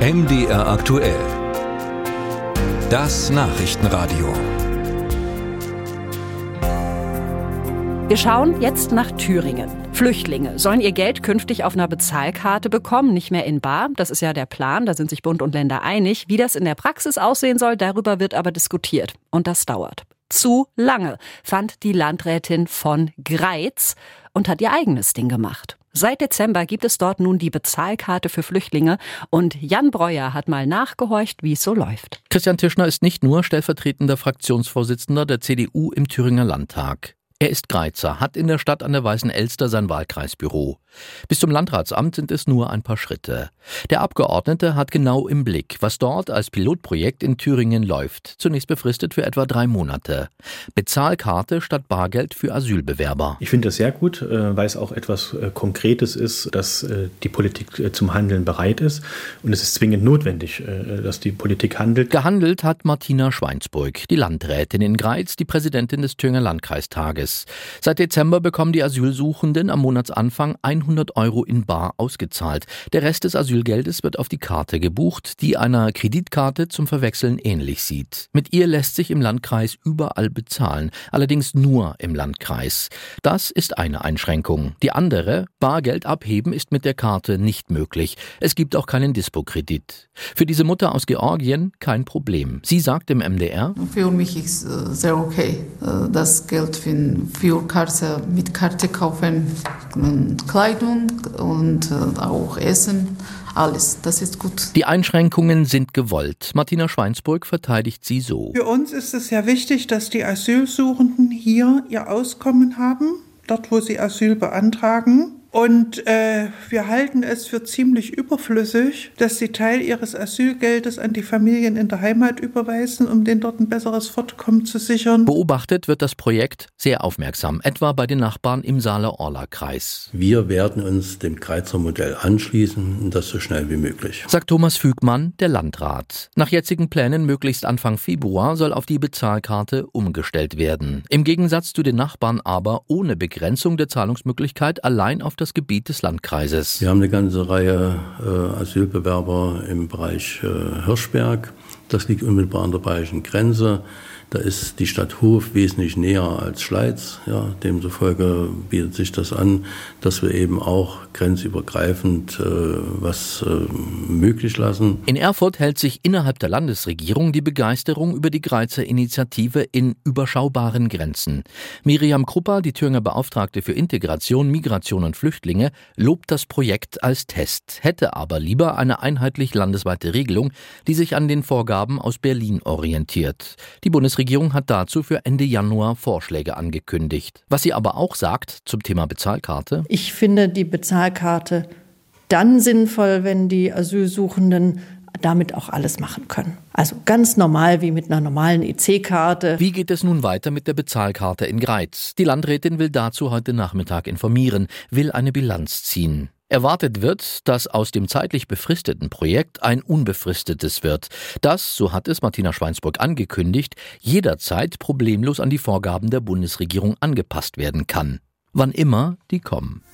MDR aktuell. Das Nachrichtenradio. Wir schauen jetzt nach Thüringen. Flüchtlinge sollen ihr Geld künftig auf einer Bezahlkarte bekommen, nicht mehr in Bar. Das ist ja der Plan, da sind sich Bund und Länder einig. Wie das in der Praxis aussehen soll, darüber wird aber diskutiert. Und das dauert. Zu lange, fand die Landrätin von Greiz und hat ihr eigenes Ding gemacht. Seit Dezember gibt es dort nun die Bezahlkarte für Flüchtlinge und Jan Breuer hat mal nachgehorcht, wie es so läuft. Christian Tischner ist nicht nur stellvertretender Fraktionsvorsitzender der CDU im Thüringer Landtag. Er ist Greizer, hat in der Stadt an der Weißen Elster sein Wahlkreisbüro. Bis zum Landratsamt sind es nur ein paar Schritte. Der Abgeordnete hat genau im Blick, was dort als Pilotprojekt in Thüringen läuft, zunächst befristet für etwa drei Monate. Bezahlkarte statt Bargeld für Asylbewerber. Ich finde das sehr gut, äh, weil es auch etwas äh, Konkretes ist, dass äh, die Politik zum Handeln bereit ist. Und es ist zwingend notwendig, dass die Politik handelt. Gehandelt hat Martina Schweinsburg, die Landrätin in Greiz, die Präsidentin des Thüringer Landkreistages. Tages. Seit Dezember bekommen die Asylsuchenden am Monatsanfang 100 Euro in Bar ausgezahlt. Der Rest des Asylgeldes wird auf die Karte gebucht, die einer Kreditkarte zum Verwechseln ähnlich sieht. Mit ihr lässt sich im Landkreis überall bezahlen, allerdings nur im Landkreis. Das ist eine Einschränkung. Die andere, Bargeld abheben, ist mit der Karte nicht möglich. Es gibt auch keinen Dispo-Kredit. Für diese Mutter aus Georgien kein Problem. Sie sagt im MDR: Für mich ist äh, sehr okay. Äh, das Geld für für Karte, mit Karte kaufen Kleidung und äh, auch Essen. Alles, das ist gut. Die Einschränkungen sind gewollt. Martina Schweinsburg verteidigt sie so. Für uns ist es sehr wichtig, dass die Asylsuchenden hier ihr Auskommen haben, dort wo sie Asyl beantragen. Und äh, wir halten es für ziemlich überflüssig, dass sie Teil ihres Asylgeldes an die Familien in der Heimat überweisen, um denen dort ein besseres Fortkommen zu sichern. Beobachtet wird das Projekt sehr aufmerksam, etwa bei den Nachbarn im Saale-Orla-Kreis. Wir werden uns dem Kreizer Modell anschließen und das so schnell wie möglich. Sagt Thomas Fügmann, der Landrat. Nach jetzigen Plänen möglichst Anfang Februar soll auf die Bezahlkarte umgestellt werden. Im Gegensatz zu den Nachbarn aber ohne Begrenzung der Zahlungsmöglichkeit allein auf das Gebiet des Landkreises. Wir haben eine ganze Reihe äh, Asylbewerber im Bereich äh, Hirschberg. Das liegt unmittelbar an der bayerischen Grenze. Da ist die Stadt Hof wesentlich näher als Schleiz. Ja, demzufolge bietet sich das an, dass wir eben auch grenzübergreifend äh, was äh, möglich lassen. In Erfurt hält sich innerhalb der Landesregierung die Begeisterung über die Greizer Initiative in überschaubaren Grenzen. Miriam Krupper, die Thüringer Beauftragte für Integration, Migration und Flüchtlinge, lobt das Projekt als Test, hätte aber lieber eine einheitlich landesweite Regelung, die sich an den Vorgaben aus Berlin orientiert. Die Bundesregierung Bundesregierung hat dazu für Ende Januar Vorschläge angekündigt. Was sie aber auch sagt zum Thema Bezahlkarte. Ich finde die Bezahlkarte dann sinnvoll, wenn die Asylsuchenden damit auch alles machen können. Also ganz normal wie mit einer normalen EC-Karte. Wie geht es nun weiter mit der Bezahlkarte in Greiz? Die Landrätin will dazu heute Nachmittag informieren, will eine Bilanz ziehen. Erwartet wird, dass aus dem zeitlich befristeten Projekt ein unbefristetes wird, das, so hat es Martina Schweinsburg angekündigt, jederzeit problemlos an die Vorgaben der Bundesregierung angepasst werden kann, wann immer die kommen.